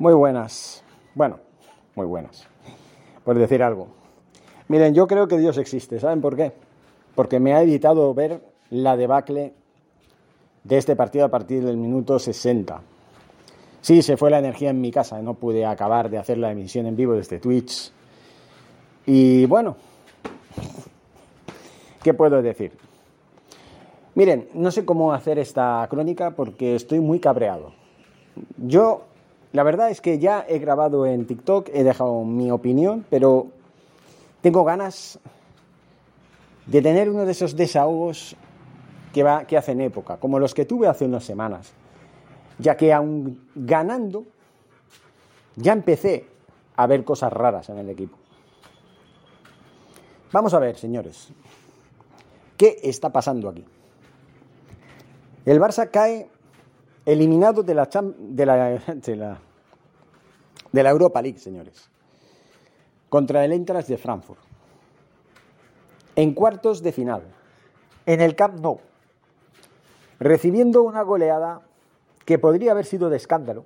Muy buenas. Bueno, muy buenas. Por decir algo. Miren, yo creo que Dios existe. ¿Saben por qué? Porque me ha evitado ver la debacle de este partido a partir del minuto 60. Sí, se fue la energía en mi casa. No pude acabar de hacer la emisión en vivo desde Twitch. Y bueno, ¿qué puedo decir? Miren, no sé cómo hacer esta crónica porque estoy muy cabreado. Yo, la verdad es que ya he grabado en TikTok, he dejado mi opinión, pero tengo ganas de tener uno de esos desahogos que, va, que hacen época, como los que tuve hace unas semanas, ya que aún ganando, ya empecé a ver cosas raras en el equipo. Vamos a ver, señores, ¿qué está pasando aquí? El Barça cae eliminado de la, de la, de la, de la Europa League, señores, contra el Eintracht de Frankfurt, en cuartos de final, en el Camp Nou, recibiendo una goleada que podría haber sido de escándalo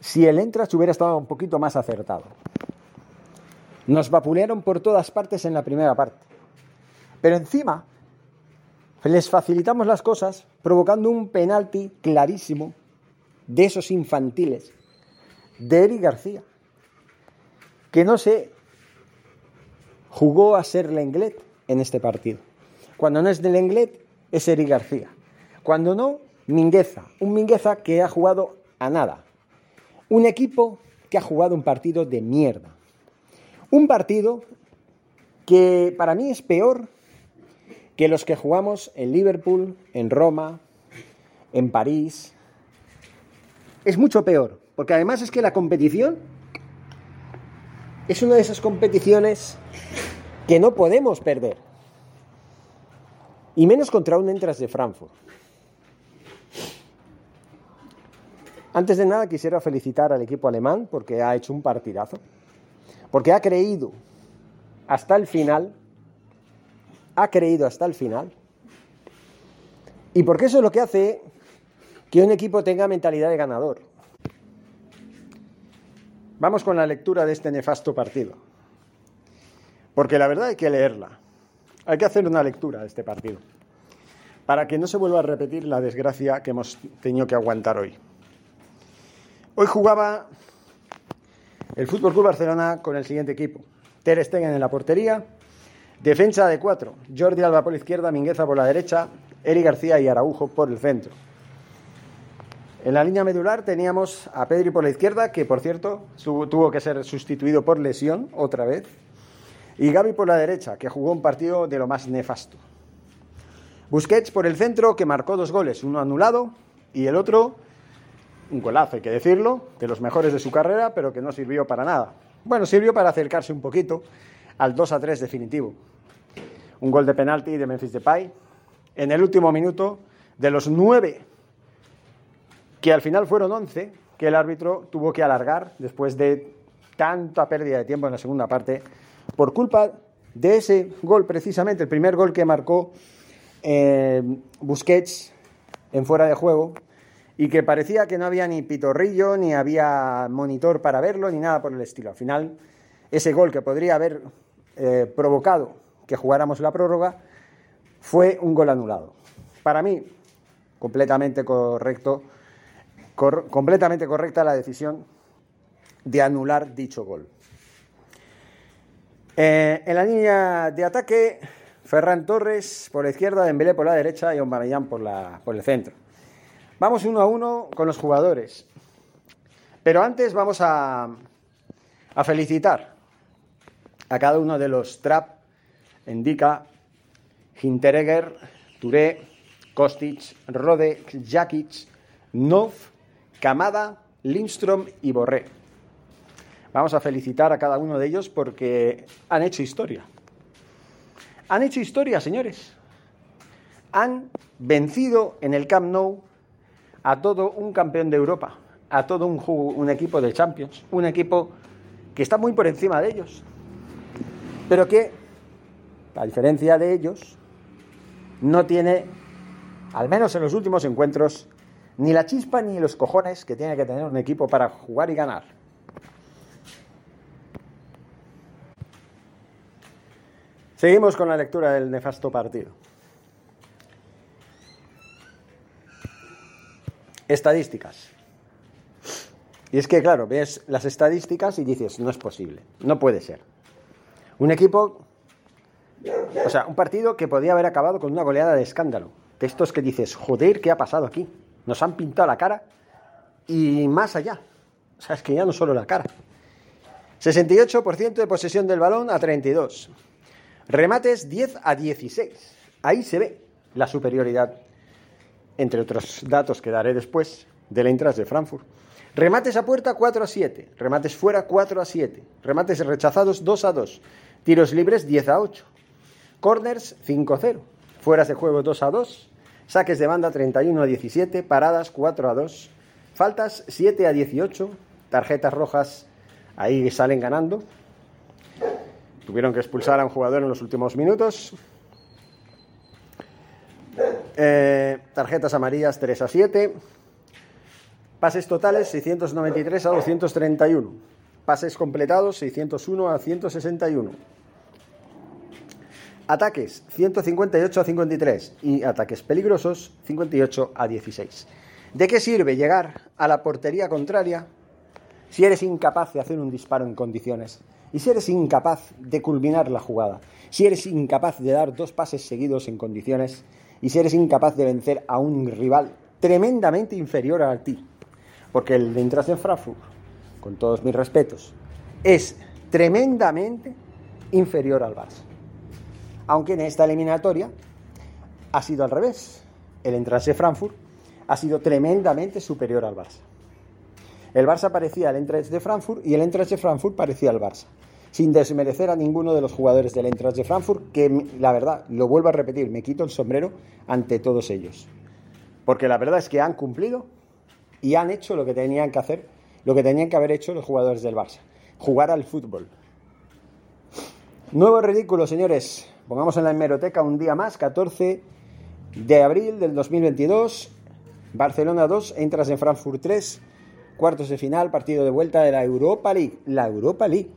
si el Eintracht hubiera estado un poquito más acertado. Nos vapulearon por todas partes en la primera parte. Pero encima les facilitamos las cosas provocando un penalti clarísimo de esos infantiles de Eric García, que no se jugó a ser Lenglet en este partido. Cuando no es de Lenglet, es Eric García. Cuando no, Mingueza. Un Mingueza que ha jugado a nada. Un equipo que ha jugado un partido de mierda. Un partido que para mí es peor que los que jugamos en Liverpool, en Roma, en París. Es mucho peor, porque además es que la competición es una de esas competiciones que no podemos perder. Y menos contra un Entras de Frankfurt. Antes de nada quisiera felicitar al equipo alemán porque ha hecho un partidazo porque ha creído hasta el final, ha creído hasta el final, y porque eso es lo que hace que un equipo tenga mentalidad de ganador. Vamos con la lectura de este nefasto partido, porque la verdad hay que leerla, hay que hacer una lectura de este partido, para que no se vuelva a repetir la desgracia que hemos tenido que aguantar hoy. Hoy jugaba el Fútbol Club Barcelona con el siguiente equipo: Ter Stegen en la portería, defensa de cuatro, Jordi Alba por la izquierda, Mingueza por la derecha, Eri García y Araujo por el centro. En la línea medular teníamos a Pedri por la izquierda, que por cierto tuvo que ser sustituido por lesión otra vez, y Gaby por la derecha, que jugó un partido de lo más nefasto. Busquets por el centro, que marcó dos goles, uno anulado y el otro un golazo, hay que decirlo, de los mejores de su carrera, pero que no sirvió para nada. Bueno, sirvió para acercarse un poquito al 2 a 3 definitivo. Un gol de penalti de Memphis Depay en el último minuto de los nueve, que al final fueron 11, que el árbitro tuvo que alargar después de tanta pérdida de tiempo en la segunda parte, por culpa de ese gol precisamente, el primer gol que marcó eh, Busquets en fuera de juego, y que parecía que no había ni pitorrillo, ni había monitor para verlo, ni nada por el estilo. Al final, ese gol que podría haber eh, provocado que jugáramos la prórroga fue un gol anulado. Para mí, completamente correcto completamente correcta la decisión de anular dicho gol. Eh, en la línea de ataque, Ferran Torres por la izquierda, Dembélé por la derecha y Aubameyang por, por el centro. Vamos uno a uno con los jugadores. Pero antes vamos a, a felicitar a cada uno de los Trap, Indica, Hinteregger, Touré, Kostic, Rode, Jakic, Nov, Kamada, Lindstrom y Borré. Vamos a felicitar a cada uno de ellos porque han hecho historia. Han hecho historia, señores. Han vencido en el Camp Nou a todo un campeón de Europa, a todo un, un equipo de Champions, un equipo que está muy por encima de ellos, pero que, a diferencia de ellos, no tiene, al menos en los últimos encuentros, ni la chispa ni los cojones que tiene que tener un equipo para jugar y ganar. Seguimos con la lectura del nefasto partido. Estadísticas. Y es que, claro, ves las estadísticas y dices, no es posible, no puede ser. Un equipo, o sea, un partido que podía haber acabado con una goleada de escándalo. De estos que dices, joder, ¿qué ha pasado aquí? Nos han pintado la cara y más allá. O sea, es que ya no solo la cara. 68% de posesión del balón a 32. Remates 10 a 16. Ahí se ve la superioridad, entre otros datos que daré después, del Eintracht de Frankfurt. Remates a puerta 4 a 7. Remates fuera 4 a 7. Remates rechazados 2 a 2. Tiros libres 10 a 8. Corners 5 a 0. Fueras de juego 2 a 2. Saques de banda 31 a 17. Paradas 4 a 2. Faltas 7 a 18. Tarjetas rojas ahí salen ganando. Tuvieron que expulsar a un jugador en los últimos minutos. Eh, tarjetas amarillas 3 a 7. Pases totales 693 a 231. Pases completados 601 a 161. Ataques 158 a 53 y ataques peligrosos 58 a 16. ¿De qué sirve llegar a la portería contraria si eres incapaz de hacer un disparo en condiciones? Y si eres incapaz de culminar la jugada, si eres incapaz de dar dos pases seguidos en condiciones, y si eres incapaz de vencer a un rival tremendamente inferior a ti, porque el de en Frankfurt, con todos mis respetos, es tremendamente inferior al Barça. Aunque en esta eliminatoria ha sido al revés. El Eintracht Frankfurt ha sido tremendamente superior al Barça. El Barça parecía el Eintracht de Frankfurt y el Eintracht de Frankfurt parecía el Barça sin desmerecer a ninguno de los jugadores del Eintracht de Frankfurt, que la verdad, lo vuelvo a repetir, me quito el sombrero ante todos ellos. Porque la verdad es que han cumplido y han hecho lo que tenían que hacer, lo que tenían que haber hecho los jugadores del Barça, jugar al fútbol. Nuevo ridículo, señores. Pongamos en la hemeroteca un día más, 14 de abril del 2022, Barcelona 2, entras en Frankfurt 3, cuartos de final, partido de vuelta de la Europa League. La Europa League.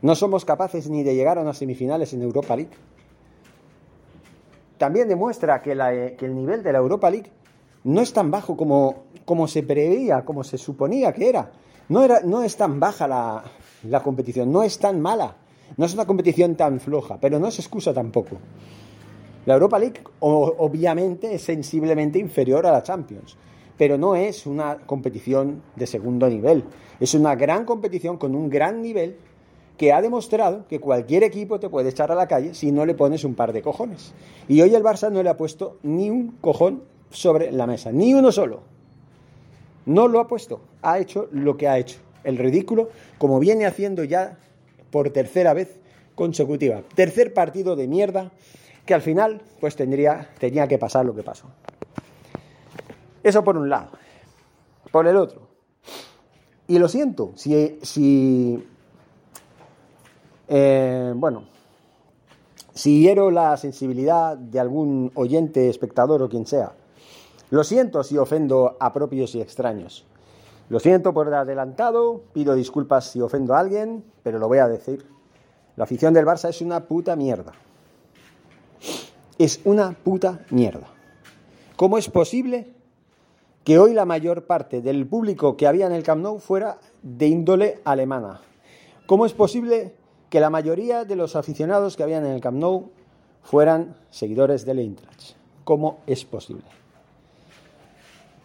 No somos capaces ni de llegar a unas semifinales en Europa League. También demuestra que, el nivel de la Europa League no es tan bajo como, como se preveía, como se suponía que era. No, era, no es tan baja la, la competición, no es tan mala, no es una competición tan floja, pero no es excusa tampoco. La Europa League obviamente es sensiblemente inferior a la Champions, pero no es una competición de segundo nivel. Es una gran competición con un gran nivel que ha demostrado que cualquier equipo te puede echar a la calle si no le pones un par de cojones. Y hoy el Barça no le ha puesto ni un cojón sobre la mesa, ni uno solo. No lo ha puesto, ha hecho lo que ha hecho, el ridículo, como viene haciendo ya por tercera vez consecutiva. Tercer partido de mierda que al final pues tendría, tenía que pasar lo que pasó. Eso por un lado. Por el otro. Y lo siento, si, si eh, bueno, si hiero la sensibilidad de algún oyente, espectador o quien sea, lo siento si ofendo a propios y extraños. Lo siento por adelantado, pido disculpas si ofendo a alguien, pero lo voy a decir. La afición del Barça es una puta mierda. Es una puta mierda. ¿Cómo es posible que hoy la mayor parte del público que había en el Camp Nou fuera de índole alemana? ¿Cómo es posible que la mayoría de los aficionados que habían en el Camp Nou fueran seguidores del Eintracht? ¿Cómo es posible?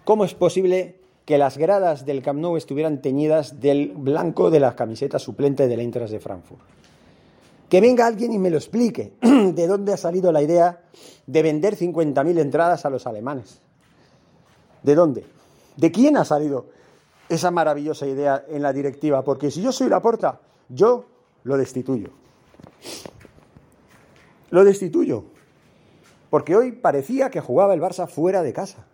¿Cómo es posible que las gradas del Camp Nou estuvieran teñidas del blanco de la camiseta suplente del Eintracht de Frankfurt? Que venga alguien y me lo explique de dónde ha salido la idea de vender 50.000 entradas a los alemanes. ¿De dónde? ¿De quién ha salido esa maravillosa idea en la directiva? Porque si yo soy la porta, yo lo destituyo. Lo destituyo. Porque hoy parecía que jugaba el Barça fuera de casa.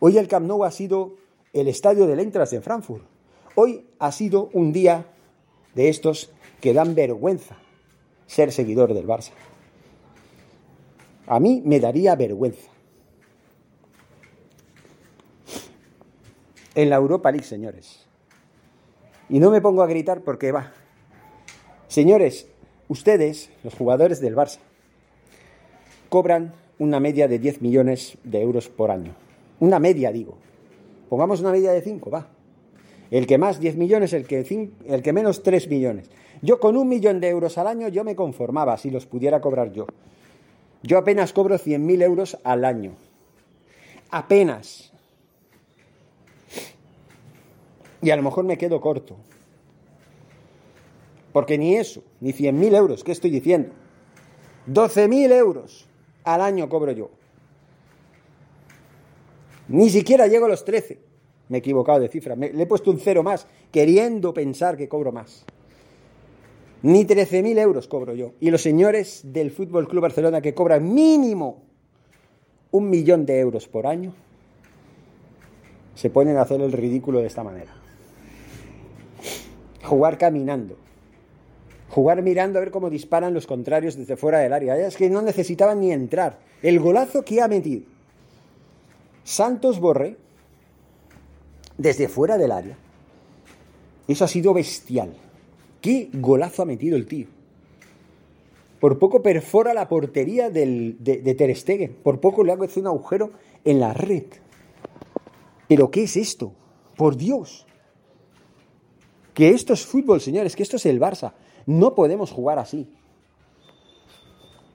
Hoy el Camp Nou ha sido el estadio del Eintracht en Frankfurt. Hoy ha sido un día de estos que dan vergüenza ser seguidor del Barça. A mí me daría vergüenza. En la Europa League, señores. Y no me pongo a gritar porque va. Señores, ustedes, los jugadores del Barça, cobran una media de 10 millones de euros por año. Una media, digo. Pongamos una media de 5, va. El que más 10 millones, el que, el que menos 3 millones. Yo con un millón de euros al año yo me conformaba si los pudiera cobrar yo. Yo apenas cobro 100.000 euros al año. Apenas. Y a lo mejor me quedo corto. Porque ni eso, ni 100.000 euros, ¿qué estoy diciendo? 12.000 euros al año cobro yo. Ni siquiera llego a los 13. Me he equivocado de cifra. le he puesto un cero más, queriendo pensar que cobro más. Ni 13.000 euros cobro yo. Y los señores del Fútbol Club Barcelona que cobran mínimo un millón de euros por año se ponen a hacer el ridículo de esta manera. Jugar caminando. Jugar mirando a ver cómo disparan los contrarios desde fuera del área. Es que no necesitaban ni entrar. El golazo que ha metido Santos Borre desde fuera del área. Eso ha sido bestial. Qué golazo ha metido el tío. Por poco perfora la portería de, de Ter Stegen. Por poco le hago un agujero en la red. Pero ¿qué es esto? Por Dios. Que esto es fútbol, señores, que esto es el Barça. No podemos jugar así.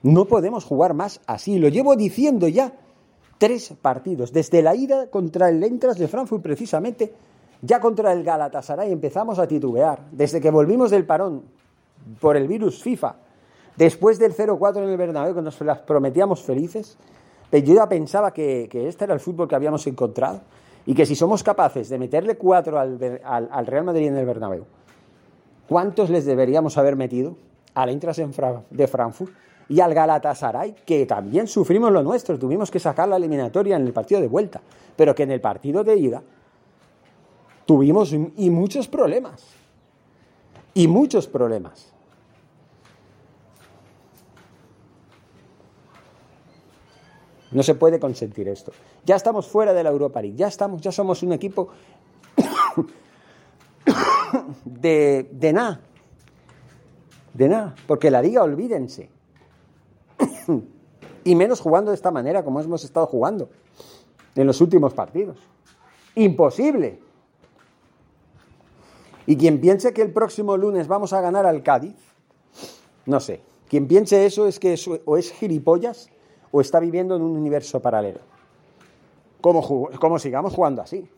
No podemos jugar más así. Lo llevo diciendo ya tres partidos. Desde la ida contra el Entras de Frankfurt, precisamente, ya contra el Galatasaray empezamos a titubear. Desde que volvimos del parón por el virus FIFA, después del 0-4 en el Bernabéu, que nos las prometíamos felices, eh, yo ya pensaba que, este era el fútbol que habíamos encontrado y que si somos capaces de meterle cuatro al, Real Madrid en el Bernabéu, ¿cuántos les deberíamos haber metido al Eintracht de Frankfurt y al Galatasaray, que también sufrimos lo nuestro, tuvimos que sacar la eliminatoria en el partido de vuelta, pero que en el partido de ida tuvimos y muchos problemas. Y muchos problemas. No se puede consentir esto. Ya estamos fuera de la Europa League, ya estamos, ya somos un equipo de, de nada. De nada. Porque la liga, olvídense. Y menos jugando de esta manera como hemos estado jugando en los últimos partidos. Imposible. Y quien piense que el próximo lunes vamos a ganar al Cádiz, no sé. Quien piense eso es que o es gilipollas o está viviendo en un universo paralelo. Como, como sigamos jugando así.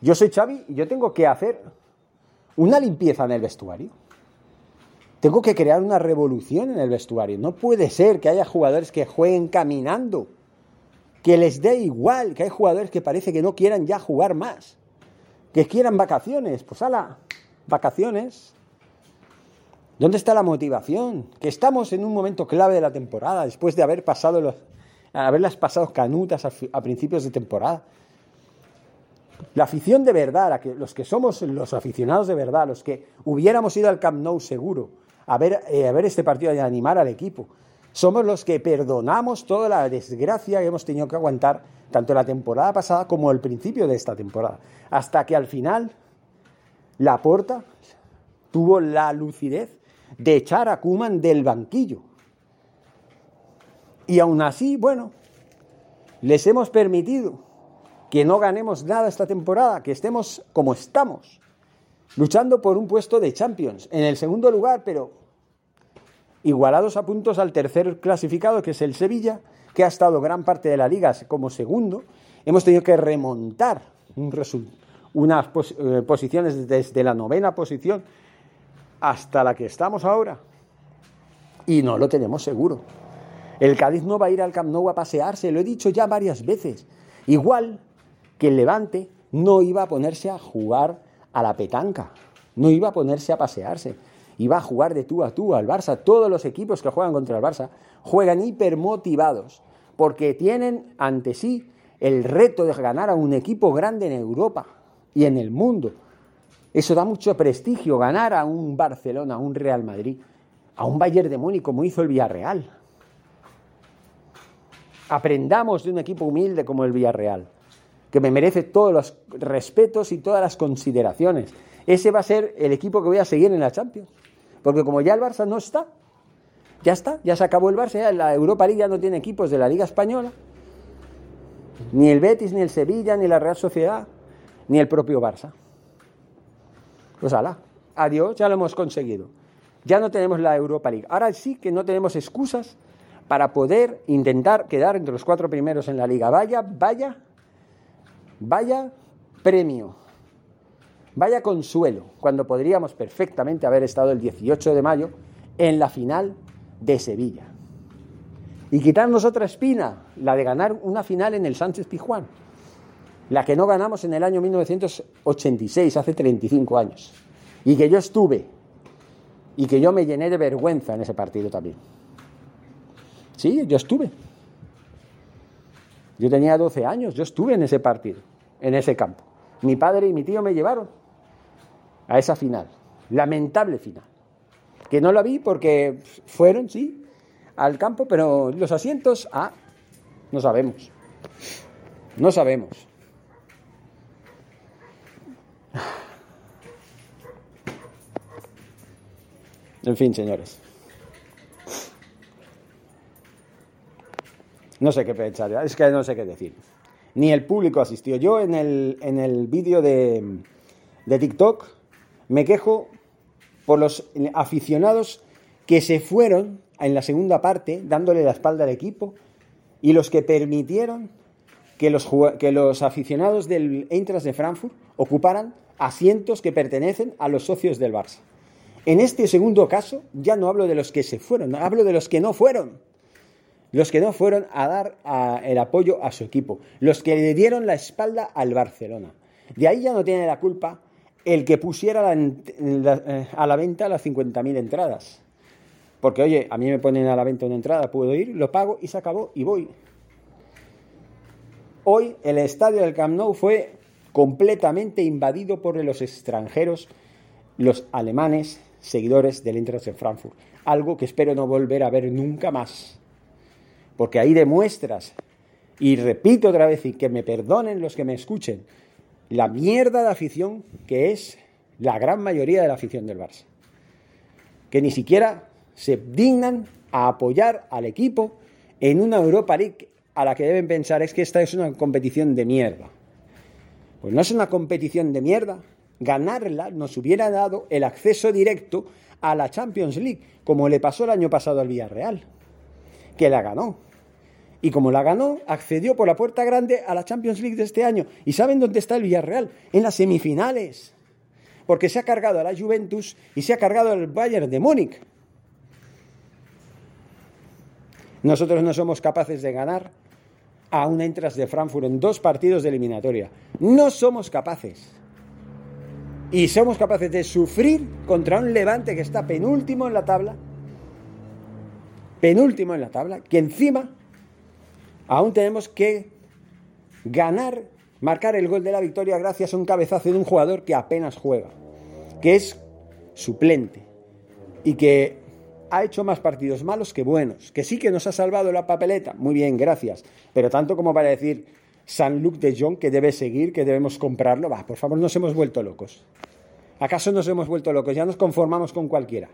Yo soy Xavi y yo tengo que hacer una limpieza en el vestuario. Tengo que crear una revolución en el vestuario. No puede ser que haya jugadores que jueguen caminando, que les dé igual, que hay jugadores que parece que no quieran ya jugar más que quieran vacaciones, pues ala, vacaciones. ¿Dónde está la motivación? Que estamos en un momento clave de la temporada, después de haber pasado los, haberlas pasado canutas a, principios de temporada. La afición de verdad, los que somos los aficionados de verdad, los que hubiéramos ido al Camp Nou seguro a ver, eh, a ver este partido y animar al equipo, somos los que perdonamos toda la desgracia que hemos tenido que aguantar tanto la temporada pasada como el principio de esta temporada. Hasta que al final la Porta tuvo la lucidez de echar a Kuman del banquillo. Y aún así, bueno, les hemos permitido que no ganemos nada esta temporada, que estemos como estamos, luchando por un puesto de Champions, en el segundo lugar, pero igualados a puntos al tercer clasificado, que es el Sevilla, que ha estado gran parte de la liga como segundo, hemos tenido que remontar unas eh, posiciones desde la novena posición hasta la que estamos ahora. Y no lo tenemos seguro. El Cádiz no va a ir al Camp Nou a pasearse, lo he dicho ya varias veces. Igual que el Levante no iba a ponerse a jugar a la petanca, no iba a ponerse a pasearse, iba a jugar de tú a tú al Barça. Todos los equipos que juegan contra el Barça juegan hipermotivados porque tienen ante sí el reto de ganar a un equipo grande en Europa y en el mundo. Eso da mucho prestigio, ganar a un Barcelona, a un Real Madrid, a un Bayern de Múnich como hizo el Villarreal. Aprendamos de un equipo humilde como el Villarreal, que me merece todos los respetos y todas las consideraciones. Ese va a ser el equipo que voy a seguir en la Champions. Porque como ya el Barça no está, ya está, ya se acabó el Barça, la Europa League ya no tiene equipos de la Liga Española, ni el Betis, ni el Sevilla, ni la Real Sociedad, ni el propio Barça. Pues ala, adiós, ya lo hemos conseguido. Ya no tenemos la Europa League. Ahora sí que no tenemos excusas para poder intentar quedar entre los cuatro primeros en la liga. Vaya, vaya, vaya premio, vaya consuelo, cuando podríamos perfectamente haber estado el 18 de mayo en la final de Sevilla. Y quitarnos otra espina, la de ganar una final en el Sánchez Pijuán, la que no ganamos en el año 1986, hace 35 años, y que yo estuve, y que yo me llené de vergüenza en ese partido también. Sí, yo estuve. Yo tenía 12 años, yo estuve en ese partido, en ese campo. Mi padre y mi tío me llevaron a esa final, lamentable final, que no la vi porque fueron, sí, al campo, pero los asientos, ah, no sabemos. No sabemos. En fin, señores. No sé qué pensar, es que no sé qué decir. Ni el público asistió. Yo en el, en el vídeo de, de TikTok me quejo por los aficionados que se fueron en la segunda parte, dándole la espalda al equipo, y los que permitieron que los, que los aficionados del Eintracht de Frankfurt ocuparan asientos que pertenecen a los socios del Barça. En este segundo caso, ya no hablo de los que se fueron, hablo de los que no fueron. Los que no fueron a dar el apoyo a su equipo, los que le dieron la espalda al Barcelona. De ahí ya no tiene la culpa el que pusiera eh, a la venta las 50.000 entradas. Porque, oye, a mí me ponen a la venta una entrada, puedo ir, lo pago y se acabó y voy. Hoy el estadio del Camp Nou fue completamente invadido por los extranjeros, los alemanes, seguidores del Eintracht de Frankfurt. Algo que espero no volver a ver nunca más. Porque ahí demuestras, y repito otra vez, y que me perdonen los que me escuchen, la mierda de afición que es la gran mayoría de la afición del Barça. Que ni siquiera se dignan a apoyar al equipo en una Europa League a la que deben pensar es que esta es una competición de mierda. Pues no es una competición de mierda. Ganarla nos hubiera dado el acceso directo a la Champions League, como le pasó el año pasado al Villarreal, que la ganó. Y como la ganó, accedió por la puerta grande a la Champions League de este año. ¿Y saben dónde está el Villarreal? En las semifinales. Porque se ha cargado a la Juventus y se ha cargado al Bayern de Múnich. Nosotros no somos capaces de ganar a un Entras de Frankfurt en dos partidos de eliminatoria. No somos capaces. Y somos capaces de sufrir contra un Levante que está penúltimo en la tabla. Penúltimo en la tabla. Que encima aún tenemos que ganar, marcar el gol de la victoria gracias a un cabezazo de un jugador que apenas juega. Que es suplente. Y que ha hecho más partidos malos que buenos, que sí que nos ha salvado la papeleta, muy bien, gracias, pero tanto como para decir San Luc de Jong que debe seguir, que debemos comprarlo, va, por favor, nos hemos vuelto locos. ¿Acaso nos hemos vuelto locos? Ya nos conformamos con cualquiera.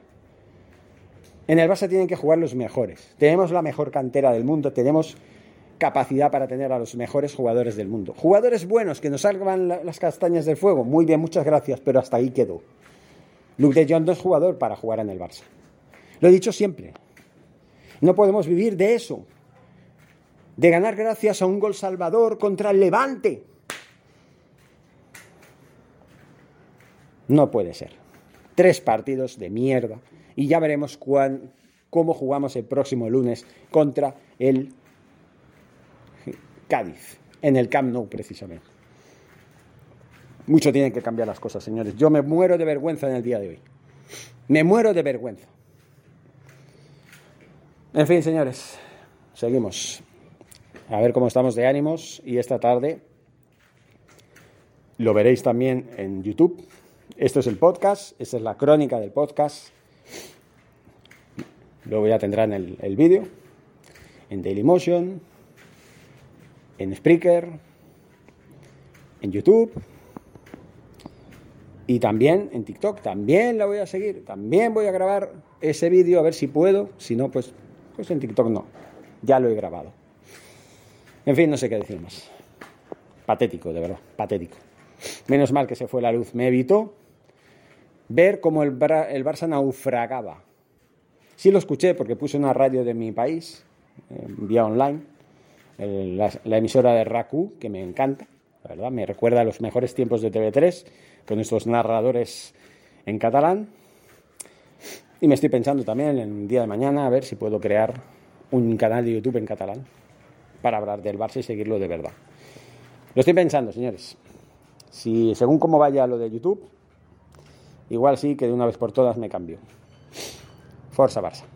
En el Barça tienen que jugar los mejores. Tenemos la mejor cantera del mundo, tenemos capacidad para tener a los mejores jugadores del mundo. Jugadores buenos que nos salgan las castañas del fuego. Muy bien, muchas gracias, pero hasta ahí quedó. Luke de Jong no es jugador para jugar en el Barça. Lo he dicho siempre. No podemos vivir de eso. De ganar gracias a un gol salvador contra el Levante. No puede ser. Tres partidos de mierda. Y ya veremos cómo jugamos el próximo lunes contra el Cádiz, en el Camp Nou precisamente. Mucho tienen que cambiar las cosas, señores. Yo me muero de vergüenza en el día de hoy. Me muero de vergüenza. En fin, señores, seguimos. A ver cómo estamos de ánimos y esta tarde lo veréis también en YouTube. Esto es el podcast, esta es la crónica del podcast. Luego ya tendrán el, el vídeo en Dailymotion, en Spreaker, en YouTube y también en TikTok. También la voy a seguir, también voy a grabar ese vídeo a ver si puedo. Si no, pues, pues en TikTok no. Ya lo he grabado. En fin, no sé qué decir más. Patético, de verdad, patético. Menos mal que se fue la luz. Me evitó ver cómo el, el Barça naufragaba. Sí lo escuché porque puse una radio de mi país, eh, vía online, la, emisora de RACU, que me encanta, la verdad, me recuerda a los mejores tiempos de TV3, con estos narradores en catalán. Y me estoy pensando también en el día de mañana a ver si puedo crear un canal de YouTube en catalán para hablar del Barça y seguirlo de verdad. Lo estoy pensando, señores. Si según cómo vaya lo de YouTube, igual sí que de una vez por todas me cambio. Forza Barça.